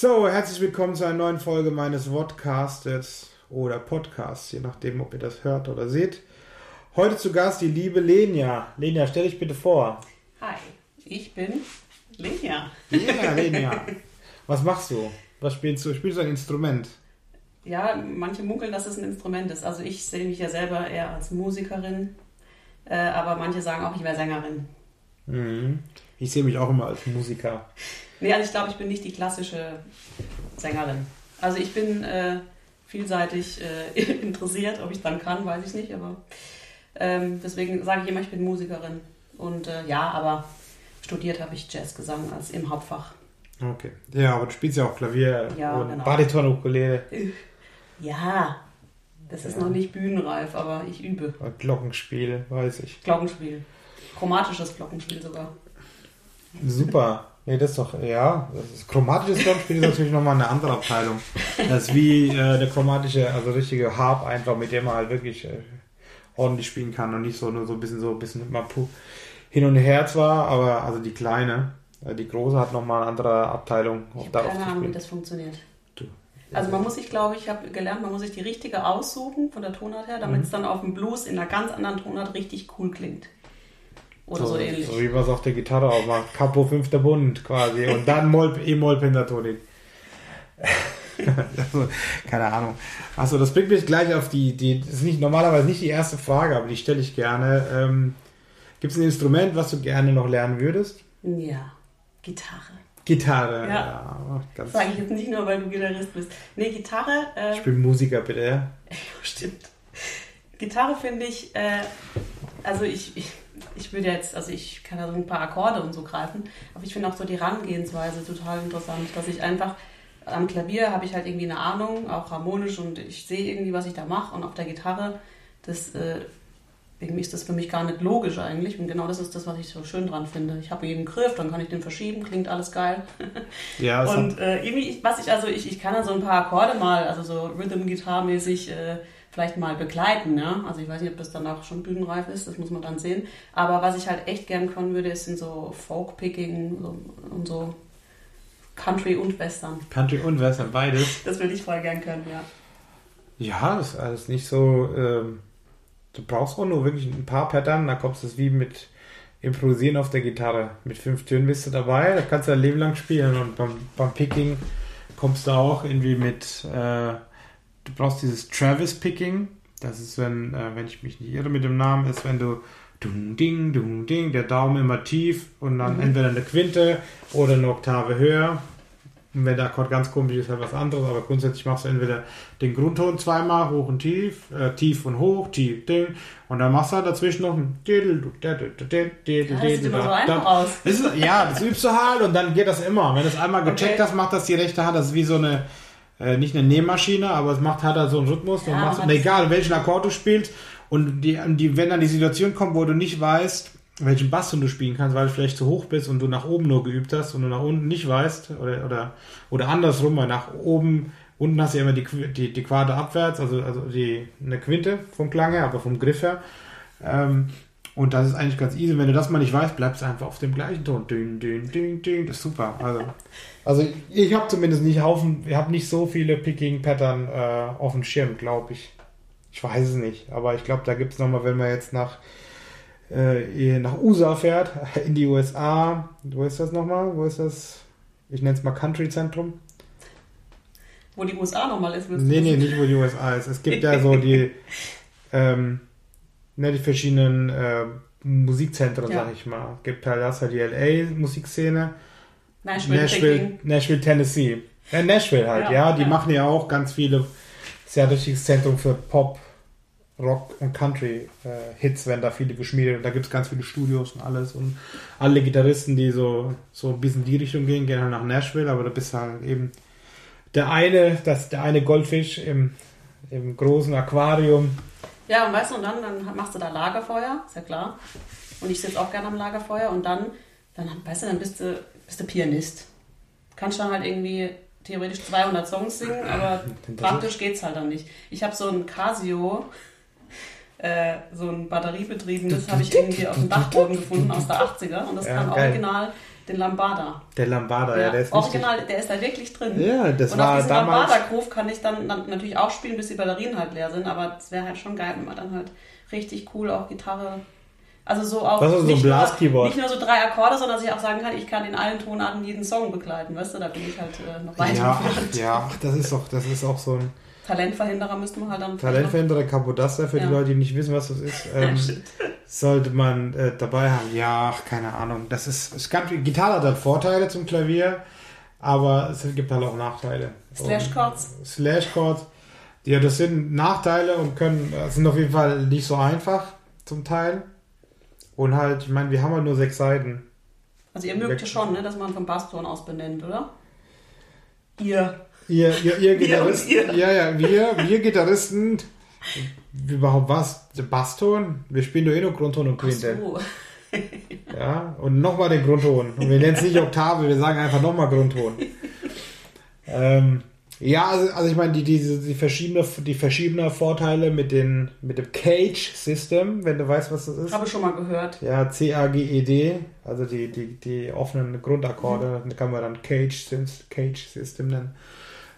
So, herzlich willkommen zu einer neuen Folge meines Vodcastes oder Podcasts, je nachdem, ob ihr das hört oder seht. Heute zu Gast die liebe Lenia. Lenia, stell dich bitte vor. Hi, ich bin Lenia. Ja, Lenia. Was machst du? Was spielst du? Spielst du ein Instrument? Ja, manche munkeln, dass es ein Instrument ist. Also ich sehe mich ja selber eher als Musikerin, äh, aber manche sagen auch, ich wäre Sängerin. Mhm. Ich sehe mich auch immer als Musiker. Nee, also ich glaube, ich bin nicht die klassische Sängerin. Also ich bin äh, vielseitig äh, interessiert, ob ich dann kann, weiß ich nicht, aber ähm, deswegen sage ich immer, ich bin Musikerin. Und äh, ja, aber studiert habe ich Jazzgesang als im Hauptfach. Okay. Ja, aber du spielst ja auch Klavier Ja, und genau. Bariton, Ukulele Ja, das ist Ja. noch nicht bühnenreif, aber ich übe. und Glockenspiel, weiß ich. Glockenspiel. Chromatisches Glockenspiel sogar. Super. Nee, das ist doch, ja, das ist, chromatisches Glockenspiel ist natürlich nochmal eine andere Abteilung. Das ist wie äh, der chromatische, also richtige Harp einfach, mit dem man halt wirklich äh, ordentlich spielen kann und nicht so nur so ein bisschen so ein bisschen mal hin und her zwar, aber also die kleine, äh, die große hat nochmal eine andere Abteilung, Ich habe keine Ahnung, wie das funktioniert. Du. Also man muss sich, glaube ich, ich habe gelernt, man muss sich die richtige aussuchen von der Tonart her, damit Mhm. es dann auf dem Blues in einer ganz anderen Tonart richtig cool klingt. Oder so, ähnlich. So wie man es auf der Gitarre auch macht. Capo fünfter Bund quasi. Und dann Moll, E-Moll Pentatonik. also, keine Ahnung. Achso, das bringt mich gleich auf die, die, das ist nicht, normalerweise nicht die erste Frage, aber die stelle ich gerne. Ähm, Gibt es ein Instrument, was du gerne noch lernen würdest? Ja, Gitarre. Gitarre. Ja. ganz. Sage ich jetzt nicht nur, weil du Gitarrist bist. Nee, Gitarre, äh, Ich bin Musiker, bitte. ja? stimmt. Gitarre finde ich, äh, also ich, ich, ich würde jetzt, also ich kann da so ein paar Akkorde und so greifen, aber ich finde auch so die Herangehensweise total interessant, dass ich einfach am Klavier habe ich halt irgendwie eine Ahnung, auch harmonisch und ich sehe irgendwie, was ich da mache und auf der Gitarre, das äh, irgendwie ist das für mich gar nicht logisch eigentlich und genau das ist das, was ich so schön dran finde. Ich habe jeden Griff, dann kann ich den verschieben, klingt alles geil. Ja, hat, Und äh, irgendwie, was ich, also ich, ich kann dann so ein paar Akkorde mal, also so Rhythm-Gitarre-mäßig äh, vielleicht mal begleiten, ja. Also ich weiß nicht, ob das dann auch schon bühnenreif ist, das muss man dann sehen. Aber was ich halt echt gern können würde, ist sind so Folk-Picking so, und so Country und Western. Country und Western, beides. Das würde ich voll gern können, ja. Ja, das ist alles nicht so. Ähm, du brauchst auch nur wirklich ein paar Pattern, da kommst du es wie mit Improvisieren auf der Gitarre. Mit fünf Tönen bist du dabei, da kannst du dein Leben lang spielen. Und beim, beim Picking kommst du auch irgendwie mit. Äh, du brauchst dieses Travis Picking. Das ist, wenn, äh, wenn ich mich nicht irre mit dem Namen, ist, wenn du. Dung, ding, dung, ding, der Daumen immer tief und dann Mhm. entweder eine Quinte oder eine Oktave höher. Und wenn der Akkord ganz komisch ist, halt was anderes, aber grundsätzlich machst du entweder den Grundton zweimal, hoch und tief, äh, tief und hoch, tief, ding, und dann machst du halt dazwischen noch ein Ja, das sieht diddle, immer so da, einfach da. aus. Das ist, ja, das übst du halt und dann geht das immer. Wenn du es einmal gecheckt Okay. hast, macht das die rechte Hand. Das ist wie so eine, äh, nicht eine Nähmaschine, aber es macht halt, halt so einen Rhythmus. Ja, und machst, und egal, welchen Akkord du spielst. Und die, die, wenn dann die Situation kommt, wo du nicht weißt, welchen Basston du spielen kannst, weil du vielleicht zu hoch bist und du nach oben nur geübt hast und du nach unten nicht weißt, oder, oder, oder andersrum, weil nach oben, unten hast du ja immer die, die, die Quarte abwärts, also, also die, eine Quinte vom Klang her, aber vom Griff her. Ähm, und das ist eigentlich ganz easy. Wenn du das mal nicht weißt, bleibst du einfach auf dem gleichen Ton. Ding, ding, ding, ding. Das ist super. Also, also ich habe zumindest nicht Haufen, ich habe nicht so viele Picking-Pattern äh, auf dem Schirm, glaube ich. Ich weiß es nicht. Aber ich glaube, da gibt es nochmal, wenn man jetzt nach, äh, nach USA fährt, in die USA. Wo ist das nochmal? Wo ist das? Ich nenne es mal Country-Zentrum. Wo die USA nochmal ist, Nee, nee, nicht wo die USA ist. Es gibt ja so die, ähm, ne, die verschiedenen äh, Musikzentren, Ja. sag ich mal. Gibt halt das halt die LA-Musikszene, Nashville, Nashville. Nashville, Tennessee. Ja, Nashville halt, ja. Ja, Die ja. machen ja auch ganz viele, sehr richtiges Zentrum für Pop, Rock und Country-Hits, wenn da viele geschmiedet und da gibt es ganz viele Studios und alles und alle Gitarristen, die so, so ein bisschen in die Richtung gehen, gehen halt nach Nashville, aber da bist du halt eben der eine, das, der eine Goldfisch im, im großen Aquarium. Ja, und weißt du, und dann, dann machst du da Lagerfeuer, ist ja klar. Und ich sitze auch gerne am Lagerfeuer und dann, dann weißt du, dann bist du, bist du Pianist. Kannst dann halt irgendwie theoretisch 200 Songs singen, aber praktisch geht's halt dann nicht. Ich habe so ein Casio, äh, so ein batteriebetriebenes, habe ich irgendwie auf dem Dachboden gefunden aus der 80er und das Ja, kann geil. original Den Lambada. Der Lambada, ja, Ja, der ist Original, richtig. der ist da wirklich drin. Ja, das und war auf diesem damals. Lambada-Groove kann ich dann, natürlich auch spielen, bis die Batterien halt leer sind, aber es wäre halt schon geil, wenn man dann halt richtig cool auch Gitarre. Also so auch. So ein nicht nur- Blaskeyboard. Nicht nur so drei Akkorde, sondern dass ich auch sagen kann, ich kann in allen Tonarten jeden Song begleiten, weißt du, da bin ich halt äh, noch weit Ja, ach, ja, ach, das ist doch, das ist auch so ein Talentverhinderer müsste man halt dann. Talentverhinderer Kapodaster für die Ja. Leute, die nicht wissen, was das ist. Ähm, sollte man äh, dabei haben. Ja, ach, keine Ahnung. Das ist, es gab, Gitarre hat halt Vorteile zum Klavier, aber es gibt halt auch Nachteile. Slash Chords. Und Slash Chords. Ja, das sind Nachteile und können, äh, sind auf jeden Fall nicht so einfach zum Teil. Und halt, ich meine, wir haben halt nur sechs Seiten. Also ihr mögt ja schon, ne, dass man vom Basston aus benennt, oder? Ihr. Ihr, ihr, ihr Wir Gitarristen, ihr. ja, ja, wir, wir Gitarristen, überhaupt was? Der Basston? Wir spielen nur eh nur Grundton und Ach Quintett. so. Ja, und nochmal den Grundton. Und wir nennen es nicht Oktave, wir sagen einfach nochmal Grundton. ähm, ja, also, also ich meine, die, die, die, verschiedene, die verschiedenen Vorteile mit, den, mit dem Cage-System, wenn du weißt, was das ist. Habe ich schon mal gehört. Ja, C-A-G-E-D, also die, die, die offenen Grundakkorde, Mhm. die kann man dann Cage, Cage System nennen.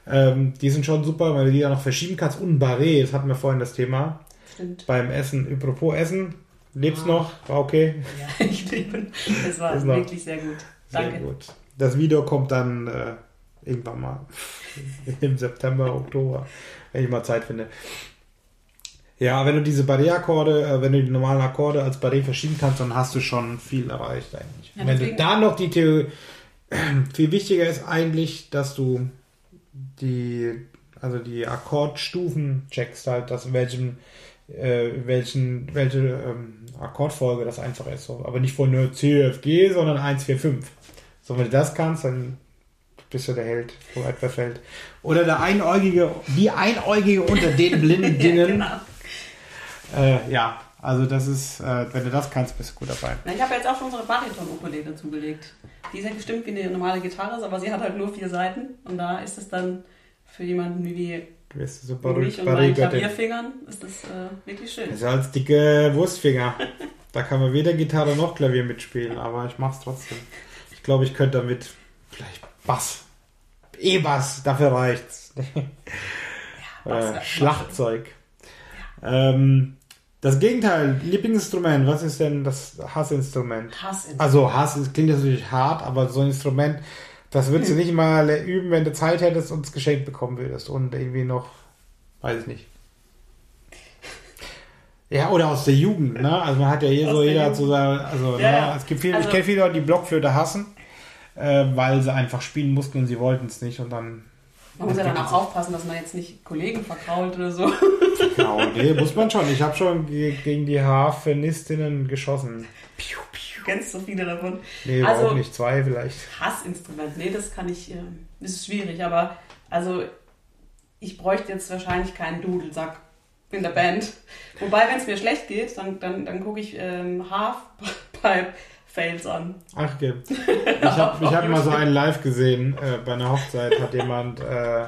Ähm, die sind schon super, weil du die dann noch verschieben kannst. Und ein Barré, das hatten wir vorhin das Thema. Stimmt. Beim Essen, apropos Essen, lebst Ah. noch, war okay. Ja, ich liebe. Es war Das war- wirklich sehr gut. Sehr Danke. gut. Das Video kommt dann äh, irgendwann mal im September, Oktober, wenn ich mal Zeit finde. Ja, wenn du diese Barré-Akkorde, äh, wenn du die normalen Akkorde als Barré verschieben kannst, dann hast du schon viel erreicht eigentlich. Ja, wenn du da noch die Theorie, viel wichtiger ist eigentlich, dass du die, also die Akkordstufen checkst halt, dass welchem, äh, welchen, welche ähm, Akkordfolge das einfach ist. So. Aber nicht von nur C, F, G, sondern 1, 4, 5. So, wenn du das kannst, dann bist du der Held, wo etwas fällt. Oder der Einäugige, die Einäugige unter den blinden Ja, Dingen. genau. äh, ja, also das ist, äh, wenn du das kannst, bist du gut dabei. Na, Ich habe jetzt auch schon unsere Bariton-Ukulele zugelegt. Die ist ja gestimmt wie eine normale Gitarre, aber sie hat halt nur vier Seiten. Und da ist es dann für jemanden wie Du bist super mich und meinen. Klavierfingern ist das äh, wirklich schön. Das ist als dicke Wurstfinger. Da kann man weder Gitarre noch Klavier mitspielen, aber ich mach's trotzdem. Ich glaube, ich könnte damit vielleicht Bass. E-Bass, dafür reicht's. Bass Oder wär- Schlagzeug. Ähm, das Gegenteil, Lieblingsinstrument, was ist denn das Hassinstrument? Hass in Also Hass klingt natürlich hart, aber so ein Instrument, das würdest du nicht mal üben, wenn du Zeit hättest und es geschenkt bekommen würdest. Und irgendwie noch, weiß ich nicht. Ja, oder aus der Jugend, ne? Also man hat ja hier Aus so, der jeder so sein, also, Ja, ne? ja. es gibt viele, Also- ich kenne viele Leute, die Blockflöte hassen, äh, weil sie einfach spielen mussten und sie wollten es nicht und dann Man muss ja dann auch aufpassen, dass man jetzt nicht Kollegen verkrault oder so. Genau, nee, muss man schon. Ich habe schon ge gegen die Harfenistinnen geschossen. Piu, piu. Du kennst so viele davon. Nee, Also- überhaupt nicht. Zwei vielleicht. Hassinstrument, nee, das kann ich, das ist schwierig, aber also ich bräuchte jetzt wahrscheinlich keinen Dudelsack in der Band. Wobei, wenn es mir schlecht geht, dann, dann, dann gucke ich ähm, Halfpipe Fails an. Ach, okay. Ich habe hab mal so einen live gesehen. Äh, bei einer Hochzeit hat jemand, äh,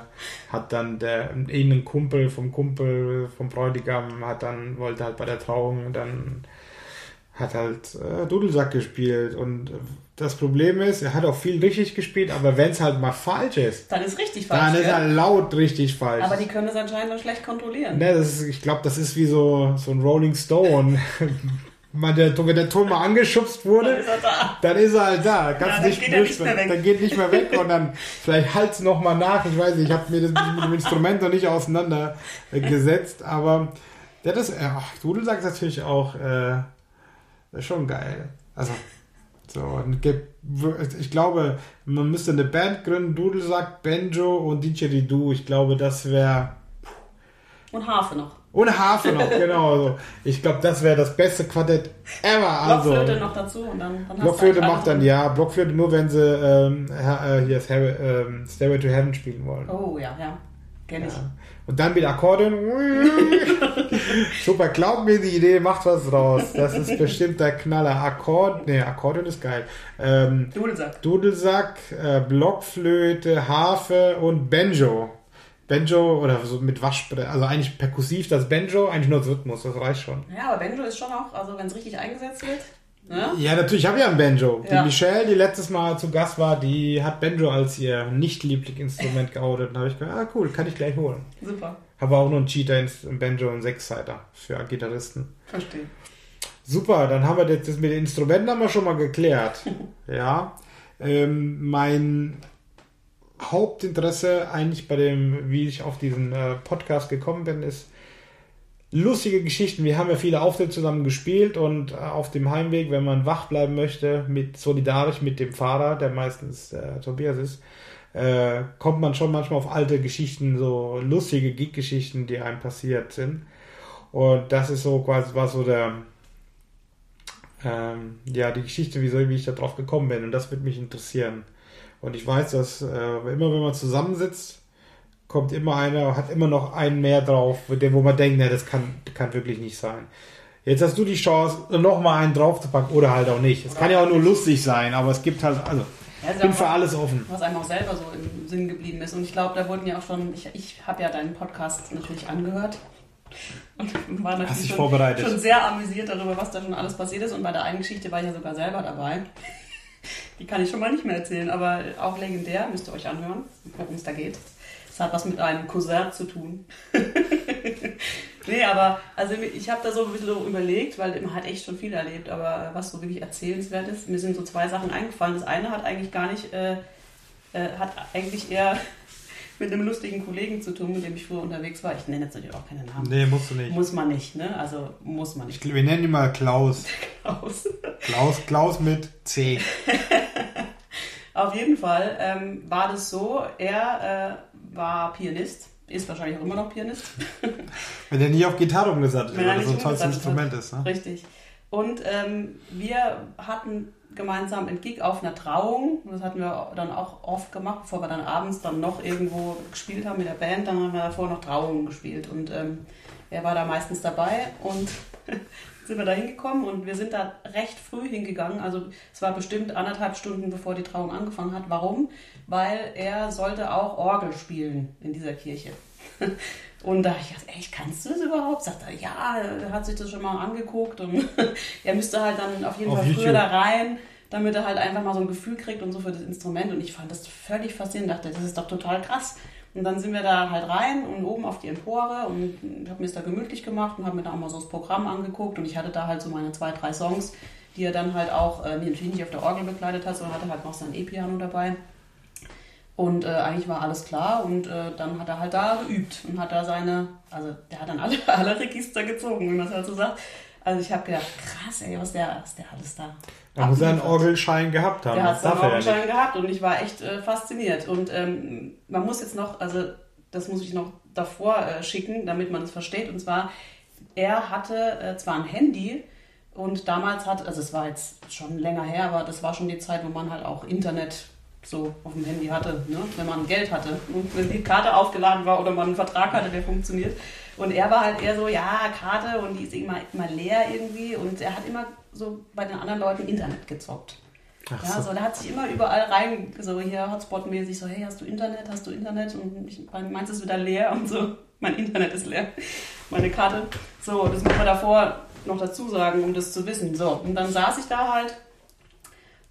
hat dann der, irgendein Kumpel vom Kumpel vom Bräutigam hat dann, wollte halt bei der Trauung dann hat halt äh, Dudelsack gespielt und das Problem ist, er hat auch viel richtig gespielt, aber wenn es halt mal falsch ist, Dann ist richtig falsch. dann ist er laut richtig falsch. aber die können das anscheinend noch schlecht kontrollieren. Ne, das ist, ich glaube, das ist wie so, so ein Rolling Stone. Mal der, wenn der Ton mal angeschubst Dann wurde, ist er da. dann ist er halt da. Kannst Ja, dann nicht geht er nicht mehr weg. Dann geht nicht mehr weg und dann vielleicht halt's noch mal nach. Ich weiß nicht, ich habe mir das mit dem Instrument noch nicht auseinandergesetzt, aber ja, das, ach, Dudelsack ist natürlich auch äh, ist schon geil. Also so, ich glaube, man müsste eine Band gründen, Dudelsack, Banjo und Didgeridoo. Ich glaube, das wäre Und Harfe noch. Ohne Harfe noch, genau. So. Ich glaube, das wäre das beste Quartett ever. Also, Blockflöte noch dazu und dann, dann Blockflöte macht dann ja, Blockflöte nur, wenn sie ähm, äh, hier ist Harry, ähm, Stairway to Heaven spielen wollen. Oh ja, ja. Kenn ich. Ja. Und dann mit Akkordeon. Super, glaub mir, die Idee macht was draus. Das ist bestimmt der Knaller. Akkord, nee, Akkordeon ist geil. Ähm, Dudelsack. Dudelsack, äh, Blockflöte, Harfe und Banjo. Banjo oder so mit Waschbrett, also eigentlich perkussiv das Banjo, eigentlich nur das Rhythmus, das reicht schon. Ja, aber Banjo ist schon auch, also wenn es richtig eingesetzt wird, Ne? Ja, natürlich, ich habe ja ein Banjo. Ja. Die Michelle, die letztes Mal zu Gast war, die hat Banjo als ihr nicht-Lieblingsinstrument geoutet. Und da habe ich gedacht, ah cool, kann ich gleich holen. Super, Habe auch noch ein Cheater ein Banjo und Sechsseiter für Gitarristen. verstehe. Super, dann haben wir das, das mit den Instrumenten haben wir schon mal geklärt. ja. Ähm, mein Hauptinteresse eigentlich bei dem, wie ich auf diesen äh, Podcast gekommen bin, ist lustige Geschichten. Wir haben ja viele Auftritte zusammen gespielt und äh, auf dem Heimweg, wenn man wach bleiben möchte, mit solidarisch mit dem Fahrer, der meistens äh, Tobias ist, äh, kommt man schon manchmal auf alte Geschichten, so lustige Gig-Geschichten, die einem passiert sind. Und das ist so quasi war so der ähm, ja die Geschichte, wie, soll, wie ich da drauf gekommen bin. Und das wird mich interessieren. Und ich weiß, dass äh, immer wenn man zusammensitzt, kommt immer einer, hat immer noch einen mehr drauf, wo man denkt, ne, das kann, kann wirklich nicht sein. Jetzt hast du die Chance, nochmal einen draufzupacken oder halt auch nicht. Es kann ja auch nur lustig sein, aber es gibt halt, also, Ja, ich bin für alles offen. was einem auch selber so im Sinn geblieben ist. Und ich glaube, da wurden ja auch schon, ich, ich habe ja deinen Podcast natürlich angehört und war natürlich schon, schon sehr amüsiert darüber, was da schon alles passiert ist. Und bei der einen Geschichte war ich ja sogar selber dabei. Die kann ich schon mal nicht mehr erzählen, aber auch legendär, müsst ihr euch anhören, worum es da geht. Es hat was mit einem Cousin zu tun. nee, aber also ich habe da so ein bisschen überlegt, weil man hat echt schon viel erlebt, aber was so wirklich erzählenswert ist, mir sind so zwei Sachen eingefallen. Das eine hat eigentlich gar nicht, äh, äh, hat eigentlich eher mit einem lustigen Kollegen zu tun, mit dem ich früher unterwegs war. Ich nenne jetzt natürlich auch keine Namen. Nee, musst du nicht. Muss man nicht, ne? Also muss man Ich, nicht wir nennen ihn mal Klaus. aus. Klaus, Klaus mit C. Auf jeden Fall ähm, war das so, er äh, war Pianist, ist wahrscheinlich auch immer noch Pianist. Wenn der nie auf Gitarre umgesattelt er weil das so ein tolles Instrument ist. Ne? Richtig. Und ähm, wir hatten gemeinsam einen Gig auf einer Trauung. Das hatten wir dann auch oft gemacht, bevor wir dann abends dann noch irgendwo gespielt haben mit der Band. Dann haben wir davor noch Trauungen gespielt. Und ähm, er war da meistens dabei und sind wir da hingekommen und wir sind da recht früh hingegangen. Also es war bestimmt anderthalb Stunden, bevor die Trauung angefangen hat. Warum? Weil er sollte auch Orgel spielen in dieser Kirche. Und da hab ich gedacht, echt, kannst du das überhaupt? Sagt er, ja, er hat sich das schon mal angeguckt und er müsste halt dann auf jeden Auf Fall früher YouTube. da rein, damit er halt einfach mal so ein Gefühl kriegt und so für das Instrument. Und ich fand das völlig faszinierend, dachte, das ist doch total krass. Und dann sind wir da halt rein und oben auf die Empore und habe mir es da gemütlich gemacht und habe mir da auch mal so das Programm angeguckt und ich hatte da halt so meine zwei, drei Songs, die er dann halt auch, äh, natürlich nicht auf der Orgel begleitet hat, sondern hatte halt noch sein E-Piano dabei. Und äh, eigentlich war alles klar und äh, dann hat er halt da geübt und hat da seine, also der hat dann alle, alle Register gezogen, wie man es halt so sagt. Also ich habe gedacht, krass, ey, was der, was der alles da. Da muss er einen. Orgelschein gehabt haben. Der hat darf er ja gehabt und ich war echt äh, fasziniert. Und ähm, man muss jetzt noch, also das muss ich noch davor äh, schicken, damit man es versteht. Und zwar, er hatte äh, zwar ein Handy und damals hat, also es war jetzt schon länger her, aber das war schon die Zeit, wo man halt auch Internet so auf dem Handy hatte, ne? wenn man Geld hatte. Und wenn die Karte aufgeladen war oder man einen Vertrag hatte, der funktioniert. Und er war halt eher so, ja, Karte und die ist immer, immer leer irgendwie. Und er hat immer so bei den anderen Leuten Internet gezockt. Ach Ja, so. so, der hat sich immer überall rein, so hier Hotspot-mäßig, so, hey, hast du Internet, hast du Internet? Und ich, meins ist wieder leer und so, mein Internet ist leer, meine Karte. So, das muss man davor noch dazu sagen, um das zu wissen. So, und dann saß ich da halt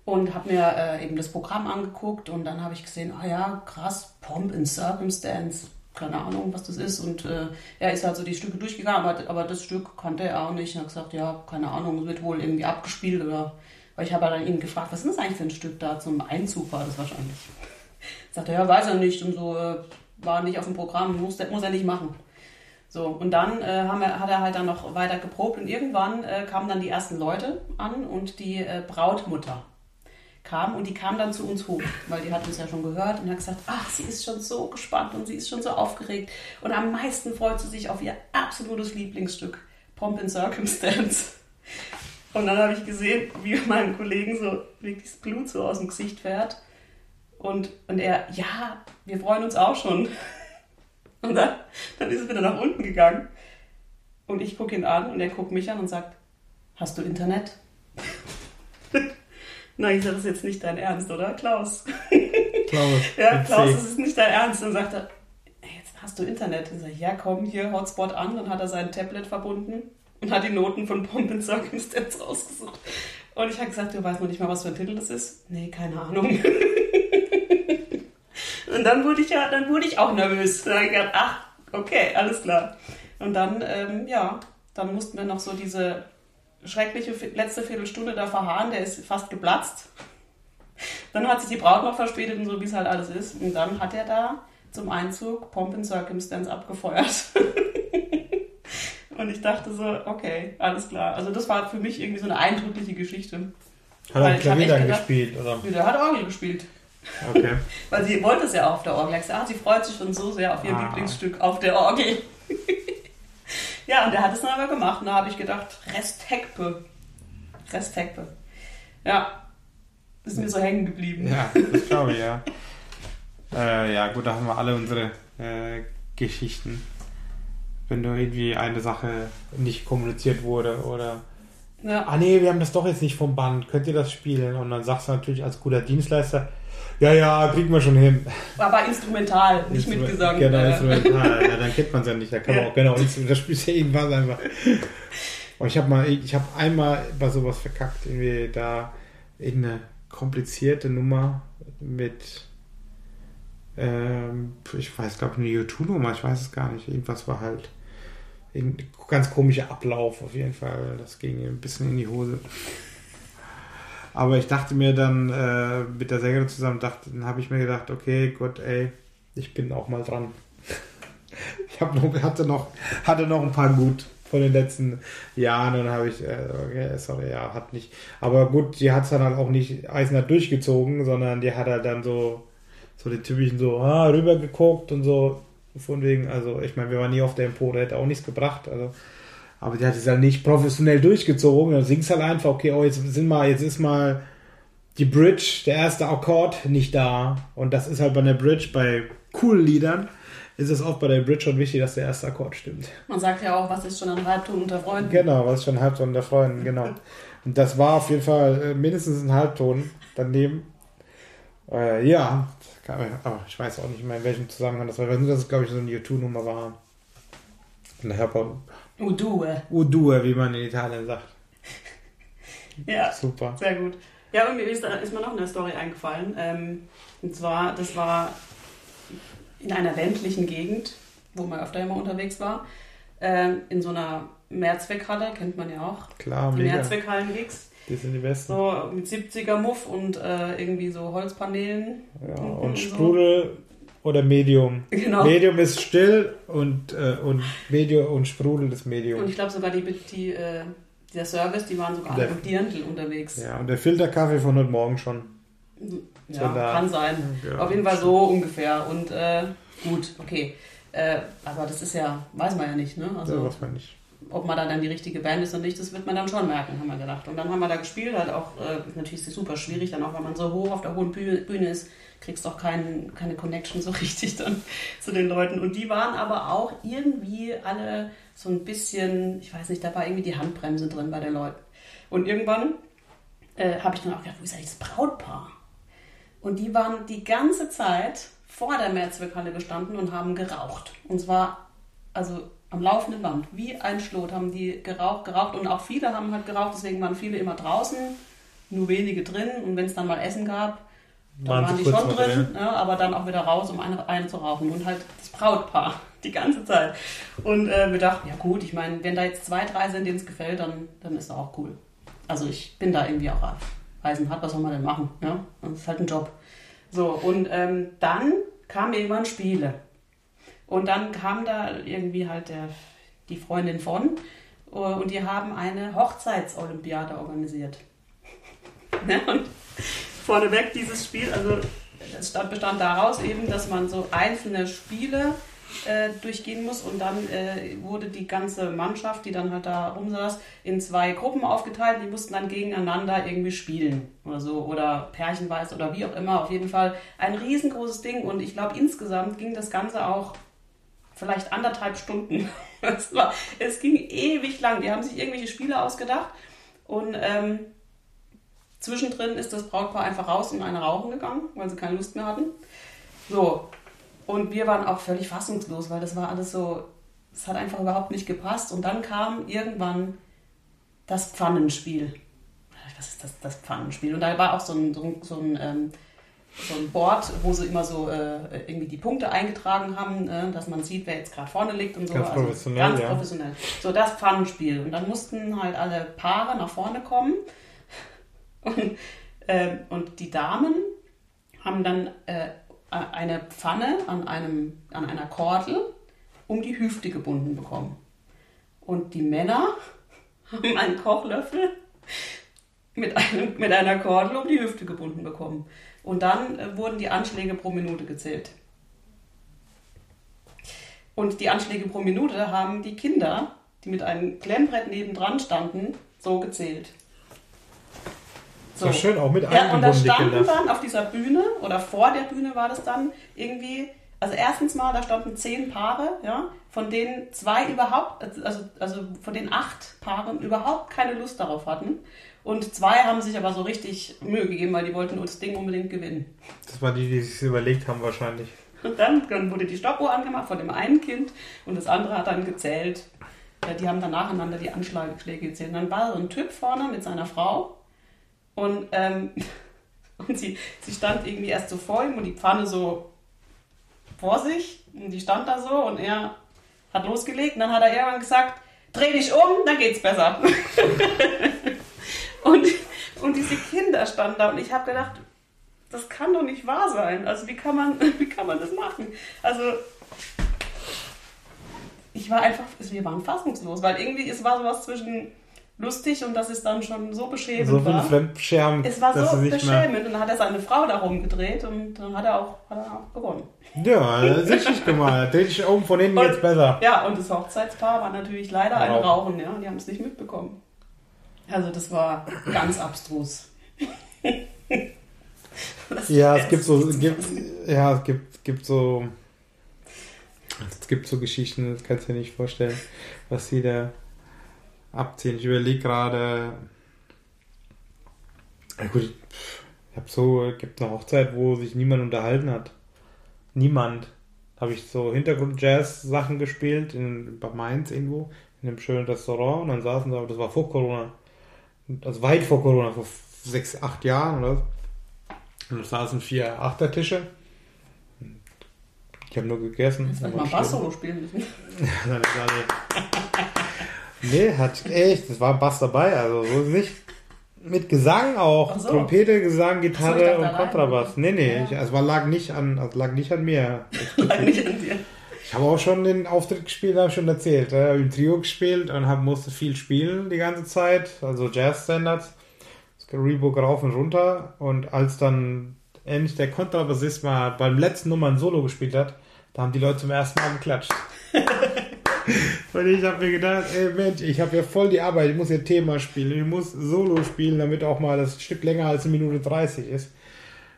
und habe mir äh, eben das Programm angeguckt und dann habe ich gesehen, ah ja, krass, Pomp in Circumstance, keine Ahnung, was das ist. Und äh, er ist halt so die Stücke durchgegangen, aber, aber das Stück kannte er auch nicht. Er hat gesagt, ja, keine Ahnung, es wird wohl irgendwie abgespielt oder. Weil ich habe dann ihn gefragt, was ist das eigentlich für ein Stück da? Zum Einzug war das wahrscheinlich. Sagt er, ja, weiß er nicht und so, äh, war nicht auf dem Programm, muss, muss er nicht machen. So, und dann äh, wir, hat er halt dann noch weiter geprobt und irgendwann äh, kamen dann die ersten Leute an und die äh, Brautmutter kam und die kam dann zu uns hoch, weil die hat uns ja schon gehört und hat gesagt, ach, sie ist schon so gespannt und sie ist schon so aufgeregt und am meisten freut sie sich auf ihr absolutes Lieblingsstück, Pomp in Circumstance. Und dann habe ich gesehen, wie meinem Kollegen so wirklich das Blut so aus dem Gesicht fährt und, und er, ja, wir freuen uns auch schon. Und dann, dann ist er wieder nach unten gegangen und ich gucke ihn an und er guckt mich an und sagt, hast du Internet? Nein, ich sage, das ist jetzt nicht dein Ernst, oder, Klaus? Klaus. Ja, Klaus, das ist nicht dein Ernst. Dann sagt er, "Ey, jetzt hast du Internet. Dann sag ich, ja, komm, hier, Hotspot an. Dann hat er sein Tablet verbunden und hat die Noten von Pomp in Circumstance rausgesucht. Und ich habe gesagt, du weißt noch nicht mal, was für ein Titel das ist? Nee, keine Ahnung. und dann wurde ich ja, dann wurde ich auch nervös. Dann habe ich gedacht, ach, okay, alles klar. Und dann, ähm, ja, dann mussten wir noch so diese schreckliche letzte Viertelstunde da verharren, der ist fast geplatzt. Dann hat sich die Braut noch verspätet und so, wie es halt alles ist. Und dann hat er da zum Einzug Pomp and Circumstance abgefeuert. und ich dachte so, okay, alles klar. Also das war für mich irgendwie so eine eindrückliche Geschichte. Hat er Klavier dann gespielt? Oder? Ja, der hat Orgel gespielt. Okay. Weil sie wollte es ja auch auf der Orgel. Ah, sie freut sich schon so sehr auf ihr ah. Lieblingsstück auf der Orgel. Ja, und der hat es dann aber gemacht. Und da habe ich gedacht, Restekpe. Restekpe. Ja, ist mir so hängen geblieben. Ja, das glaube ich, ja. äh, ja, gut, da haben wir alle unsere äh, Geschichten. Wenn da irgendwie eine Sache nicht kommuniziert wurde oder ja. ah nee, wir haben das doch jetzt nicht vom Band, könnt ihr das spielen? Und dann sagst du natürlich als guter Dienstleister, ja, ja, kriegen wir schon hin. Aber instrumental, nicht Instru mit Gesang. Genau, instrumental. ja, dann kennt man es ja nicht. Da kann man auch genau, das spielst ja irgendwas einfach. Und ich habe mal, ich habe einmal bei sowas verkackt, irgendwie da irgendeine komplizierte Nummer mit, ähm, ich weiß, glaube ich, eine U2-Nummer, ich weiß es gar nicht. Irgendwas war halt ein ganz komischer Ablauf auf jeden Fall. Das ging ein bisschen in die Hose. Aber ich dachte mir dann äh, mit der Sängerin zusammen, dachte, dann habe ich mir gedacht, okay, Gott, ey, ich bin auch mal dran. ich hab noch, hatte, noch, hatte noch ein paar gut von den letzten Jahren und habe ich, äh, okay, sorry, ja, hat nicht. Aber gut, die hat es dann halt auch nicht eisenhart durchgezogen, sondern die hat halt dann so, so die typischen so, ah, rüber geguckt und so, von wegen, also ich meine, wir waren nie auf der Empore, hätte auch nichts gebracht, also aber die hat es halt nicht professionell durchgezogen. Dann singst halt einfach, okay, oh, jetzt sind mal, jetzt ist mal die Bridge, der erste Akkord nicht da. Und das ist halt bei der Bridge, bei coolen Liedern, ist es auch bei der Bridge schon wichtig, dass der erste Akkord stimmt. Man sagt ja auch, was ist schon ein Halbton unter Freunden? Genau, was ist schon ein Halbton unter Freunden, genau. Und das war auf jeden Fall äh, mindestens ein Halbton daneben. Äh, ja, aber ich weiß auch nicht mehr, in welchem Zusammenhang das war. Ich weiß nur, dass es, glaube ich, so eine U2-Nummer war. Und daher Udue. Udue, wie man in Italien sagt. ja, super. Sehr gut. Ja, irgendwie ist, ist mir noch eine Story eingefallen. Ähm, und zwar, das war in einer ländlichen Gegend, wo man öfter immer unterwegs war, ähm, in so einer Mehrzweckhalle, kennt man ja auch. Klar, Die Mehrzweckhallen-Gigs. Die sind die besten. So mit 70er Muff und äh, irgendwie so Holzpaneelen. Ja, und Sprudel oder Medium. Genau. Medium ist still und, äh, und Medium und Sprudel ist Medium. Und ich glaube sogar die, die äh, der Service, die waren sogar der, mit Dirndl unterwegs. Ja, und der Filterkaffee von heute Morgen schon. Ja, kann sein. Ja, Auf jeden Fall so ungefähr. Und äh, gut, okay. Äh, aber das ist ja, weiß man ja nicht, ne? Also, ja, weiß man nicht. Ob man da dann die richtige Band ist oder nicht, das wird man dann schon merken, haben wir gedacht. Und dann haben wir da gespielt, halt auch, äh, natürlich ist es super schwierig, dann auch, wenn man so hoch auf der hohen Bühne ist, kriegst auch kein, keine Connection so richtig dann zu den Leuten. Und die waren aber auch irgendwie alle so ein bisschen, ich weiß nicht, da war irgendwie die Handbremse drin bei den Leuten. Und irgendwann äh, habe ich dann auch gedacht, wo ist eigentlich das Brautpaar? Und die waren die ganze Zeit vor der Mehrzweckhalle gestanden und haben geraucht. Und zwar, also am laufenden Band, wie ein Schlot haben die geraucht, geraucht und auch viele haben halt geraucht, deswegen waren viele immer draußen, nur wenige drin und wenn es dann mal Essen gab, da waren, waren die schon drin, ja, aber dann auch wieder raus, um eine, eine zu rauchen. Und halt das Brautpaar die ganze Zeit. Und äh, wir dachten, ja gut, ich meine, wenn da jetzt zwei, drei sind, denen es gefällt, dann, dann ist das auch cool. Also ich bin da irgendwie auch Eisenhart, was soll man denn machen? Ja? Das ist halt ein Job. So, und ähm, dann kamen irgendwann Spiele. Und dann kam da irgendwie halt der, die Freundin von äh, und die haben eine Hochzeitsolympiade organisiert. ja, und vorneweg dieses Spiel. Also es bestand daraus eben, dass man so einzelne Spiele äh, durchgehen muss und dann äh, wurde die ganze Mannschaft, die dann halt da rumsaß, in zwei Gruppen aufgeteilt. Die mussten dann gegeneinander irgendwie spielen oder so oder pärchenweise oder wie auch immer. Auf jeden Fall ein riesengroßes Ding und ich glaube insgesamt ging das Ganze auch vielleicht anderthalb Stunden. es, war, es ging ewig lang. Die haben sich irgendwelche Spiele ausgedacht und ähm, Zwischendrin ist das Brautpaar einfach raus und eine rauchen gegangen, weil sie keine Lust mehr hatten. So. Und wir waren auch völlig fassungslos, weil das war alles so, es hat einfach überhaupt nicht gepasst. Und dann kam irgendwann das Pfannenspiel. was ist das, das Pfannenspiel? Und da war auch so ein, so ein, so ein, ähm, so ein Board, wo sie immer so äh, irgendwie die Punkte eingetragen haben, äh, dass man sieht, wer jetzt gerade vorne liegt und so. Ganz Also professionell, Ganz ja. professionell. So das Pfannenspiel. Und dann mussten halt alle Paare nach vorne kommen. Und, äh, und die Damen haben dann äh, eine Pfanne an, einem, an einer Kordel um die Hüfte gebunden bekommen. Und die Männer haben einen Kochlöffel mit, einem, mit einer Kordel um die Hüfte gebunden bekommen. Und dann äh, wurden die Anschläge pro Minute gezählt. Und die Anschläge pro Minute haben die Kinder, die mit einem Klemmbrett nebendran standen, so gezählt. So. War schön, auch mit Ja, und da standen dann auf dieser Bühne oder vor der Bühne war das dann irgendwie, also erstens mal, da standen zehn Paare, ja, von denen zwei überhaupt, also, also von den acht Paaren überhaupt keine Lust darauf hatten. Und zwei haben sich aber so richtig Mühe gegeben, weil die wollten das Ding unbedingt gewinnen. Das war die, die sich überlegt haben wahrscheinlich. Und dann, dann wurde die Stoppuhr angemacht von dem einen Kind und das andere hat dann gezählt. Ja, die haben dann nacheinander die Anschläge gezählt. Dann war so ein Typ vorne mit seiner Frau und, ähm, und sie, sie stand irgendwie erst so vor ihm und die Pfanne so vor sich und die stand da so und er hat losgelegt und dann hat er irgendwann gesagt, dreh dich um, dann geht's besser. und, und diese Kinder standen da und ich habe gedacht, das kann doch nicht wahr sein. Also wie kann man, wie kann man das machen? Also ich war einfach, wir waren fassungslos, weil irgendwie es war sowas zwischen lustig und dass es dann schon so beschämend So war. Fremdschirm, Es war so nicht mehr. beschämend und dann hat er seine Frau darum gedreht und dann hat er auch, hat er auch gewonnen. Ja, das ist richtig gemacht. Dreh dich um, von hinten Und- geht's besser. Ja, und das Hochzeitspaar war natürlich leider ein Wow. Rauchen, ja, die haben es nicht mitbekommen. Also das war ganz abstrus. Ja, es gibt so, gibt, ja, es gibt, gibt so, es gibt so Geschichten, das kannst du dir nicht vorstellen, was die da abziehen. Ich überlege gerade, ja gut, ich habe so, es gibt eine Hochzeit, wo sich niemand unterhalten hat. Niemand. Habe ich so Hintergrund-Jazz-Sachen gespielt in bei Mainz irgendwo, in einem schönen Restaurant und dann saßen da, das war vor Corona, also weit vor Corona, vor sechs, acht Jahren oder so. Und da saßen vier Achtertische. Ich habe nur gegessen. Jetzt und mal Bass-Solo spielen müssen. still. Nein, das war nicht. nee, hat echt, es war Bass dabei, also so ist nicht. Mit Gesang auch. So. Trompete, Gesang, so, Gitarre dachte und allein. Kontrabass. Nee, nee, Ja. ich, es war, lag nicht an, es lag nicht an mir. Lag nicht an dir. Ich habe auch schon den Auftritt gespielt, habe ich schon erzählt. Ich habe im Trio gespielt und hab, musste viel spielen die ganze Zeit, also Jazz-Standards. Reebok rauf und runter. Und als dann endlich der Kontrabassist mal beim letzten Nummer ein Solo gespielt hat, da haben die Leute zum ersten Mal geklatscht. und ich habe mir gedacht, ey Mensch, ich habe ja voll die Arbeit, ich muss hier Thema spielen, ich muss Solo spielen, damit auch mal das Stück länger als eine Minute 30 ist.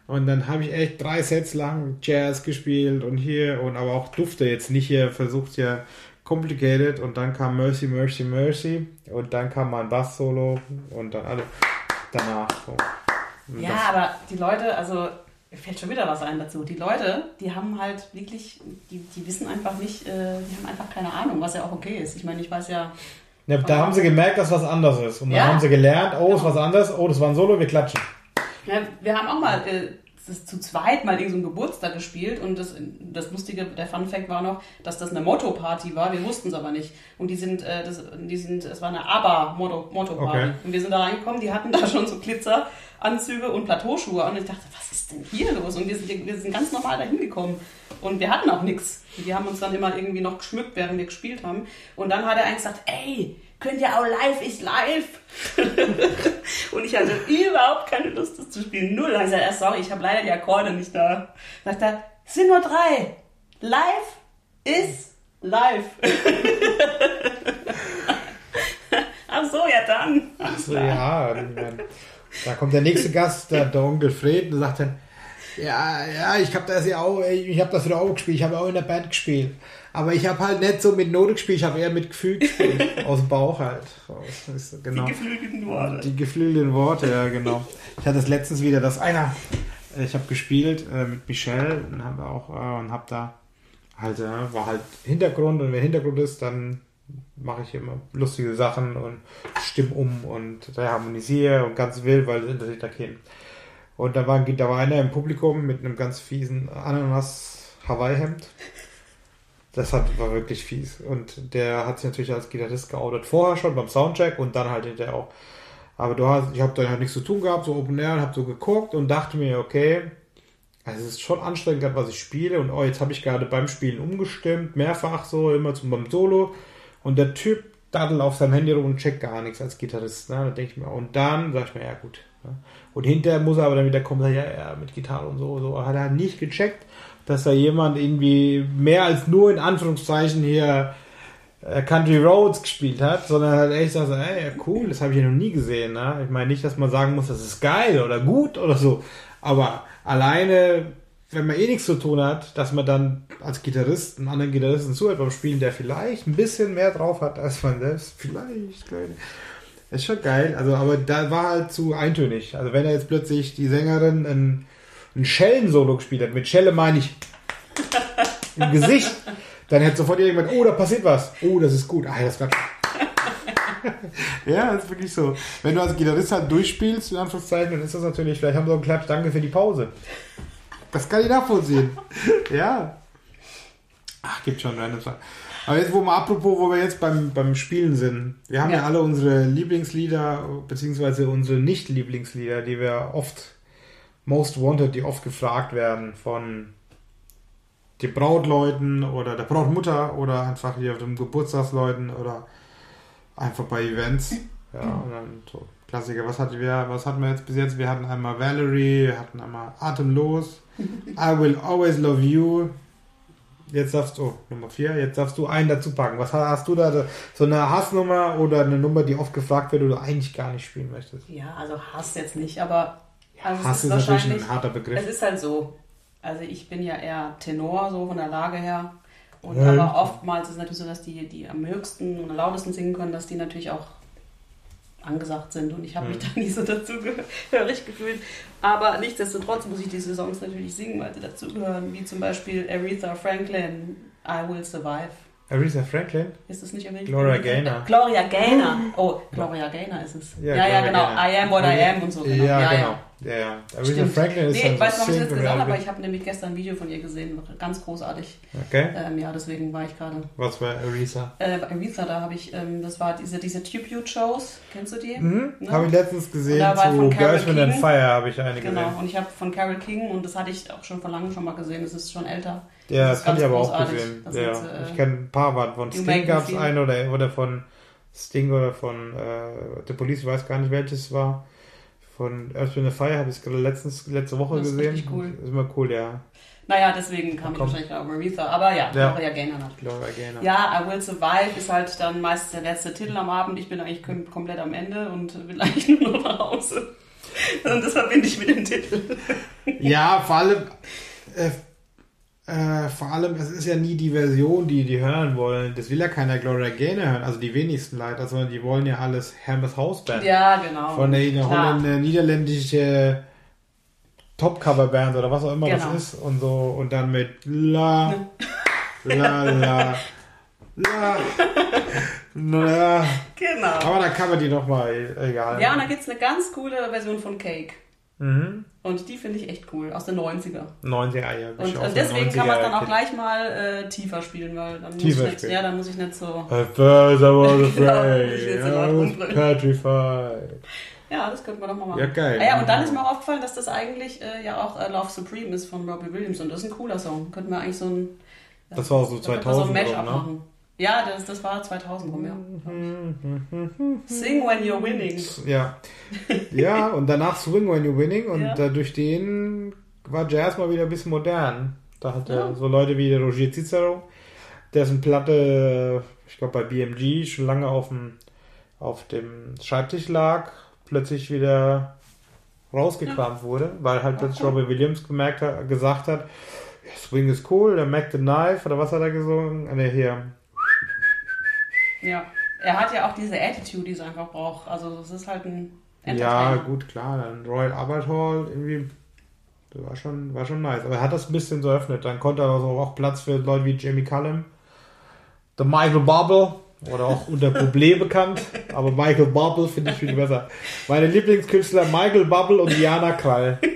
Und dann habe ich echt drei Sets lang Jazz gespielt und hier und aber auch Dufte jetzt nicht hier versucht ja complicated und dann kam Mercy, Mercy, Mercy und dann kam mein Bass-Solo und dann alle danach. So. Ja, aber die Leute, also mir fällt schon wieder was ein dazu. Die Leute, die haben halt wirklich, die, die wissen einfach nicht, äh, die haben einfach keine Ahnung, was ja auch okay ist. Ich meine, ich weiß ja, Ja, da haben sie gemerkt, dass was anders ist. Und dann Ja. haben sie gelernt, oh, ist Genau. was anderes, oh, das war ein Solo, wir klatschen. Ja, wir haben auch mal äh, das zu zweit mal irgendeinen so Geburtstag gespielt und das, das Lustige, der Fun Fact war noch, dass das eine Motto-Party war, wir wussten es aber nicht. Und die sind, äh, das, die sind, es war eine ABBA-Motto-Party. Okay. Und wir sind da reingekommen, die hatten da schon so Glitzeranzüge und Plateauschuhe und ich dachte, was ist denn hier los? Und wir sind, wir sind ganz normal da hingekommen und wir hatten auch nichts. Die haben uns dann immer irgendwie noch geschmückt, während wir gespielt haben. Und dann hat er eigentlich gesagt, ey, könnt ihr auch live ist live. und ich hatte überhaupt keine Lust, das zu spielen. Null. Dann gesagt, sorry, ich habe leider die Akkorde nicht da. Sagt er, sind nur drei. Live ist live. Ach so, ja dann. So, ja, ich da kommt der nächste Gast, der, der Onkel Fred, und sagt dann, ja, ja, ich habe das ja auch, ich habe das wieder auch gespielt, ich habe auch in der Band gespielt. Aber ich habe halt nicht so mit Note gespielt, ich habe eher mit Gefühl gespielt. Aus dem Bauch halt. Raus. Genau. Die geflügelten Worte. Die geflügelten Worte, ja, genau. Ich hatte es letztens wieder, dass einer, äh, ich habe gespielt äh, mit Michelle und habe auch, äh, und habe da halt, äh, war halt Hintergrund und wenn Hintergrund ist, dann mache ich immer lustige Sachen und stimme um und harmonisiere und ganz wild, weil das interessiert da keinen. Und da war, da war einer im Publikum mit einem ganz fiesen Ananas-Hawaii-Hemd. Das hat, war wirklich fies. Und der hat sich natürlich als Gitarrist geoutet. Vorher schon beim Soundcheck und dann halt hinterher auch. Aber du hast, ich habe dann halt nichts zu tun gehabt, so Open Air, und habe so geguckt und dachte mir, okay, also es ist schon anstrengend, was ich spiele. Und oh, jetzt habe ich gerade beim Spielen umgestimmt, mehrfach so, immer zum beim Solo. Und der Typ daddelt auf seinem Handy rum und checkt gar nichts als Gitarrist. Ne? Da denke ich mir, und dann sage ich mir, ja gut. Ne? Und hinterher muss er aber dann wieder kommen, ja, ja, mit Gitarre und so, so. Hat er nicht gecheckt, dass da jemand irgendwie mehr als nur in Anführungszeichen hier äh, Country Roads gespielt hat, sondern halt echt so, ey, cool, das habe ich ja noch nie gesehen. Ne? Ich meine nicht, dass man sagen muss, das ist geil oder gut oder so, aber alleine, wenn man eh nichts zu tun hat, dass man dann als Gitarrist einen anderen Gitarristen zuhört beim Spielen, der vielleicht ein bisschen mehr drauf hat als man selbst, vielleicht, kleine. Ist schon geil, also, aber da war halt zu eintönig. Also, wenn er jetzt plötzlich die Sängerin ein, ein Schellen-Solo gespielt hat, mit Schelle meine ich im Gesicht, dann hätte sofort irgendwann, oh, da passiert was. Oh, das ist gut. Ah, das war ja, das ist wirklich so. Wenn du als Gitarrist halt durchspielst, in Anführungszeichen, dann ist das natürlich, vielleicht haben sie auch einen Klatsch, danke für die Pause. Das kann ich nachvollziehen. ja. Ach, gibt schon random Sachen. Aber jetzt, wo wir apropos, wo wir jetzt beim, beim Spielen sind. Wir haben ja, ja alle unsere Lieblingslieder, beziehungsweise unsere Nicht-Lieblingslieder, die wir oft, most wanted, die oft gefragt werden von den Brautleuten oder der Brautmutter oder einfach hier auf dem Geburtstagsleuten oder einfach bei Events. Ja, und dann so Klassiker. Was hatten wir, was hatten wir jetzt bis jetzt? Wir hatten einmal Valerie, wir hatten einmal Atemlos, I Will Always Love You, Jetzt darfst du, oh, Nummer 4, jetzt darfst du einen dazu packen. Was hast du da? So eine Hassnummer oder eine Nummer, die oft gefragt wird, oder du eigentlich gar nicht spielen möchtest? Ja, also Hass jetzt nicht, aber also Hass ist, ist natürlich ein harter Begriff. Es ist halt so. Also ich bin ja eher Tenor, so von der Lage her. Und ja. aber oftmals ist es natürlich so, dass die, die am höchsten und am lautesten singen können, dass die natürlich auch angesagt sind und ich habe mich hm. da nie so dazugehörig gefühlt. Aber nichtsdestotrotz muss ich diese Songs natürlich singen, weil sie dazugehören, wie zum Beispiel Aretha Franklin, I Will Survive. Aretha Franklin? Ist das nicht Aretha Gloria Gaynor. Gloria Gaynor. Oh, Gloria Gaynor ist es. Ja, ja, ja genau. Gaynor. I am what I am und so. Genau. Ja, ja, genau. Ja, ja. Aretha Franklin ist nee, weißt du, was ich jetzt gesagt habe? Ich habe nämlich gestern ein Video von ihr gesehen. Ganz großartig. Okay. Ähm, ja, deswegen war ich gerade. Was war Aretha? Äh, Aretha, da habe ich, ähm, das war diese, diese Tribute-Shows. Kennst du die? Mhm. Ne? Habe ich letztens gesehen. Da war zu Girls with and Fire habe ich eine genau. Genau, und ich habe von Carol King und das hatte ich auch schon vor langem schon mal gesehen. Das ist schon älter. Ja, das, das habe ich aber auch gesehen. Ja. Sind, äh, ich kenne ein paar waren. Von Sting gab es einen oder, oder von Sting oder von äh, The Police, ich weiß gar nicht welches war. Von Earth, Wind Fire habe ich gerade letztens letzte Woche das ist gesehen. Cool. Ist immer cool, ja. Naja, deswegen kam ich wahrscheinlich auf Aretha. Aber ja, ja. Gloria Gaynor noch. Gloria Gaynor. Ja, I Will Survive ist halt dann meist der letzte Titel am Abend. Ich bin eigentlich komplett am Ende und will eigentlich nur noch nach Hause. Und das verbinde ich mit dem Titel. Ja, vor allem, äh, äh, vor allem, es ist ja nie die Version, die die hören wollen. Das will ja keiner Gloria Gaynor hören, also die wenigsten leider, sondern die wollen ja alles Hermes Hausband. Ja, genau. Von der, der niederländische Top-Cover-Band oder was auch immer genau. das ist und so und dann mit la, la, la, la, la. Genau. Aber da kann man die nochmal, egal. Ja, und da gibt es eine ganz coole Version von Cake. Mhm. Und die finde ich echt cool, aus den 90er. 90er, ja. Und, und deswegen kann man es dann auch gleich mal äh, tiefer spielen, weil dann muss, ich nicht, ja, dann muss ich nicht so. At first I was afraid, I was petrified. Ja, das könnte man doch mal machen. Ja, geil. Ah, ja, und dann ist mir auch aufgefallen, dass das eigentlich äh, ja auch äh, Love Supreme ist von Robbie Williams und das ist ein cooler Song. Könnten wir eigentlich so ein. Das war so 2000 so ein Matchup ne? machen. Ja, das, das war 2000 rum, ja. Sing when you're winning. Ja. Ja, und danach Swing when you're winning und ja. durch den war Jazz mal wieder ein bisschen modern. Da hat ja. so Leute wie Roger Cicero, dessen Platte, ich glaube bei BMG, schon lange auf dem, auf dem Schreibtisch lag, plötzlich wieder rausgekramt ja. wurde, weil halt plötzlich Robbie Williams gemerkt hat, gesagt hat, Swing ist cool, der Mac the Knife, oder was hat er gesungen? Ne, hier, ja, er hat ja auch diese Attitude, die es einfach braucht. Also es ist halt ein Ja, gut, klar. Dann Royal Albert Hall irgendwie, das war schon, war schon nice. Aber er hat das ein bisschen so öffnet. Dann konnte er also auch Platz für Leute wie Jamie Cullum, The Michael Bubble, Oder auch unter Bublé bekannt. Aber Michael Bubble finde ich viel besser. Meine Lieblingskünstler Michael Bubble und Diana Krall.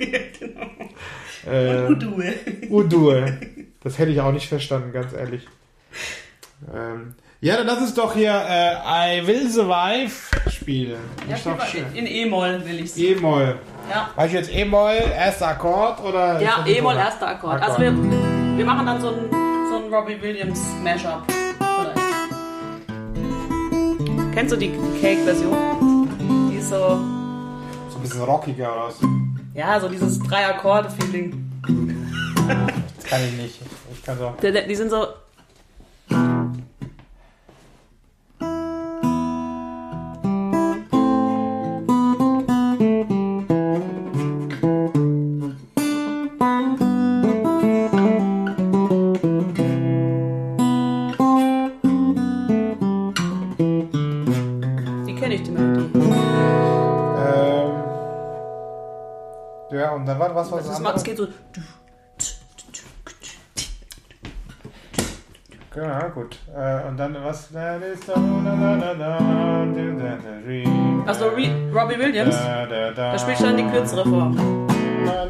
Äh, Udue. Udue. Das hätte ich auch nicht verstanden, ganz ehrlich. Ähm, ja, dann lass uns doch hier äh, I Will Survive spielen. Ja, Ist doch schön. in E-Moll will ich's. E-Moll. Ja, Weißt du jetzt E-Moll, erster Akkord oder? ja E-Moll, erster Akkord. Akkord. Also wir, wir machen dann so ein, so ein Robbie Williams Mashup. Vielleicht. Kennst du die Cake-Version? Die ist so, So ein bisschen rockiger oder was? ja, so dieses Drei-Akkorde-Feeling. Das kann ich nicht. Ich kann so. Die, die sind so. Was war das, Das andere? macht- es geht so. Genau, gut. Äh, und dann was? Also Re Robbie Williams, Da, spielt dann die kürzere Form. Äh,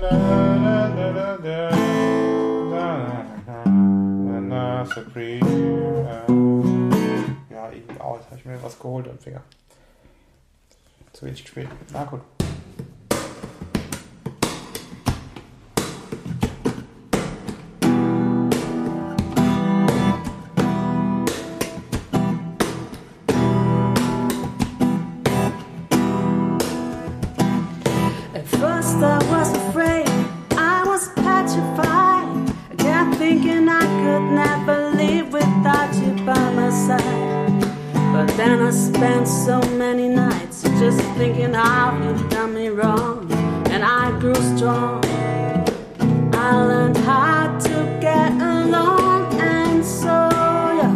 Ja, irgendwie aus. Habe ich mir was geholt am Finger. Zu wenig gespielt. Na gut. Spent so many nights just thinking how you'd done me wrong. And I grew strong. I learned how to get along, and so yeah,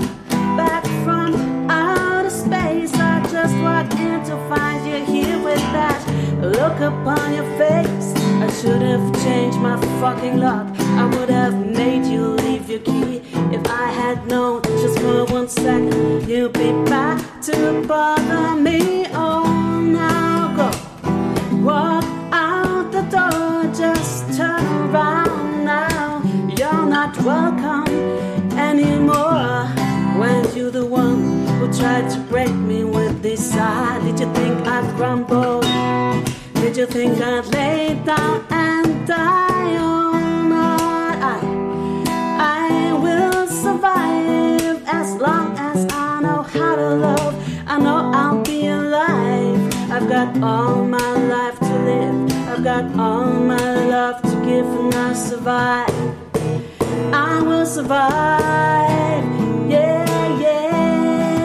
back from outer space, I just walked in to find you here with that look upon your face. I should have changed my fucking luck. I would have made you leave your key if I had known just for one second you'd be back to bother me. Oh, now go. Walk out the door, just turn around now. You're not welcome anymore. Weren't you the one who tried to break me with this side? Did you think I'd crumble? Did you think I'd lay down and die? Got all my life to live. I've got all my love to give, and I'll survive. I will survive. Yeah, yeah.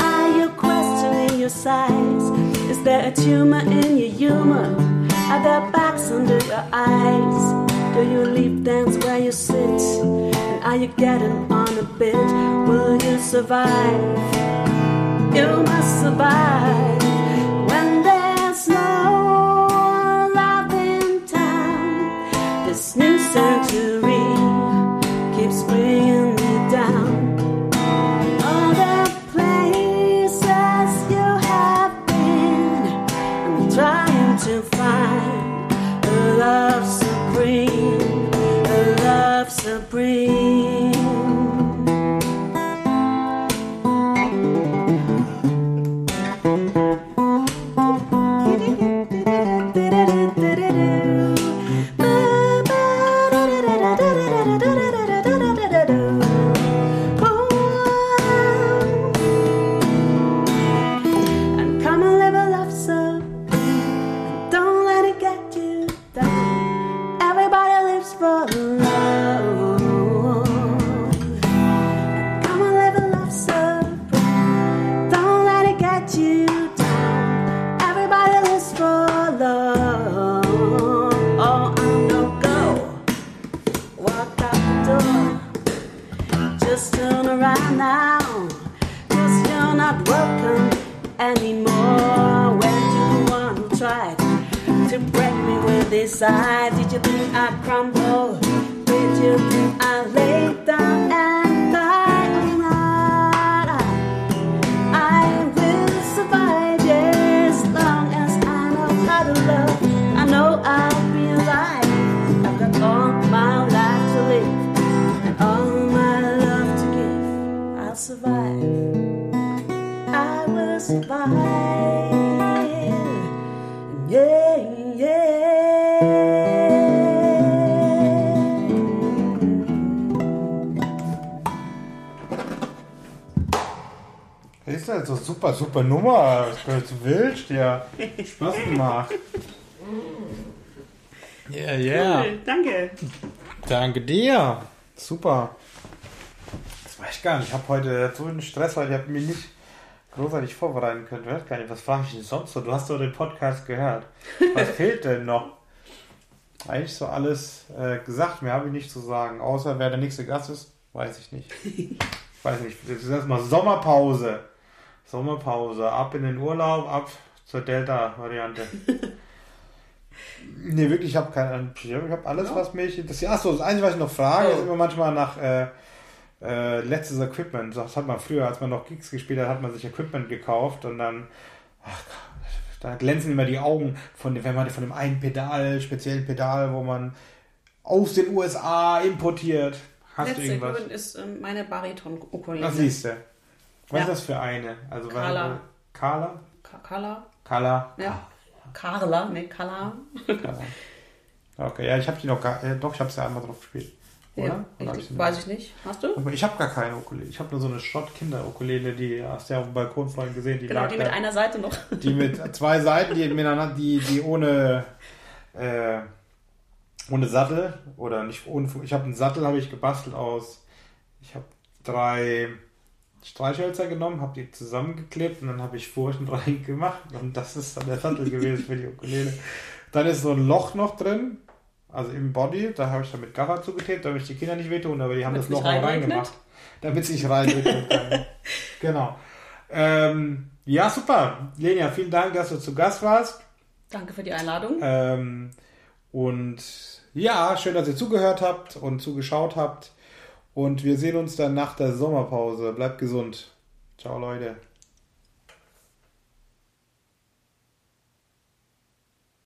Are you questioning your size? Is there a tumor in your humor? Are there bags under your eyes? Do you leave dance where you sit? And are you getting on a bit? Will you survive? You must survive surgery keeps bringing smile. Yeah, yeah. Das ist also super, super Nummer. Das wild, ja. Spaß gemacht. Ja, ja. Cool, danke. Danke dir. Super. Das weiß ich gar nicht. Ich habe heute so einen Stress, weil ich habe mich nicht großartig vorbereiten können. Ich weiß gar nicht, was frage ich denn sonst so? Du hast doch den Podcast gehört. Was fehlt denn noch? Eigentlich so alles äh, gesagt. Mehr habe ich nicht zu sagen. Außer wer der nächste Gast ist, weiß ich nicht. Ich weiß nicht. Das ist erstmal Sommerpause. Sommerpause. Ab in den Urlaub, ab zur Delta-Variante. Nee, wirklich, ich habe keine Ich habe alles, Ja. was mich interessiert. Achso, das Einzige, was ich noch frage, Oh. ist immer manchmal nach äh, äh, letztes Equipment. Das hat man früher, als man noch Gigs gespielt hat, hat man sich Equipment gekauft und dann, ach, da glänzen immer die Augen von dem, wenn man von dem einen Pedal, speziellen Pedal, wo man aus den USA importiert. Hast du Letzte irgendwas? Equipment ist ähm, meine Bariton-Ukulele. Was siehst du? Was Ja. ist das für eine? Also Carla. Carla? Carla? Carla? Ja. Carla, ne, Carla. Carla. Okay, ja, ich habe die noch gar, äh, doch, ich habe sie einmal drauf gespielt. Oder? Ja, Oder ich, weiß ich nicht. Hast du? Ich habe gar keine Ukulele. Ich habe nur so eine Schrott-Kinder-Ukulele, die hast du ja auf dem Balkon vorhin gesehen. Die Genau, die da. mit einer Seite noch. Die mit zwei Seiten, die miteinander, die, die ohne, äh, ohne Sattel oder nicht ohne. Ich habe einen Sattel habe ich gebastelt aus. Ich habe drei Streichhölzer genommen, habe die zusammengeklebt und dann habe ich Furchen rein gemacht und das ist dann der Sattel gewesen für die Ukulele. Dann ist so ein Loch noch drin, also im Body, da habe ich dann mit Gaffer zugeklebt, damit ich die Kinder nicht wehtun, aber die haben Damit das es Loch nicht noch reinregnet? reingemacht, damit es nicht reinregnen kann. genau. Ähm, ja, super. Lenia, vielen Dank, dass du zu Gast warst. Danke für die Einladung. Ähm, und ja, schön, dass ihr zugehört habt und zugeschaut habt. Und wir sehen uns dann nach der Sommerpause. Bleibt gesund. Ciao, Leute.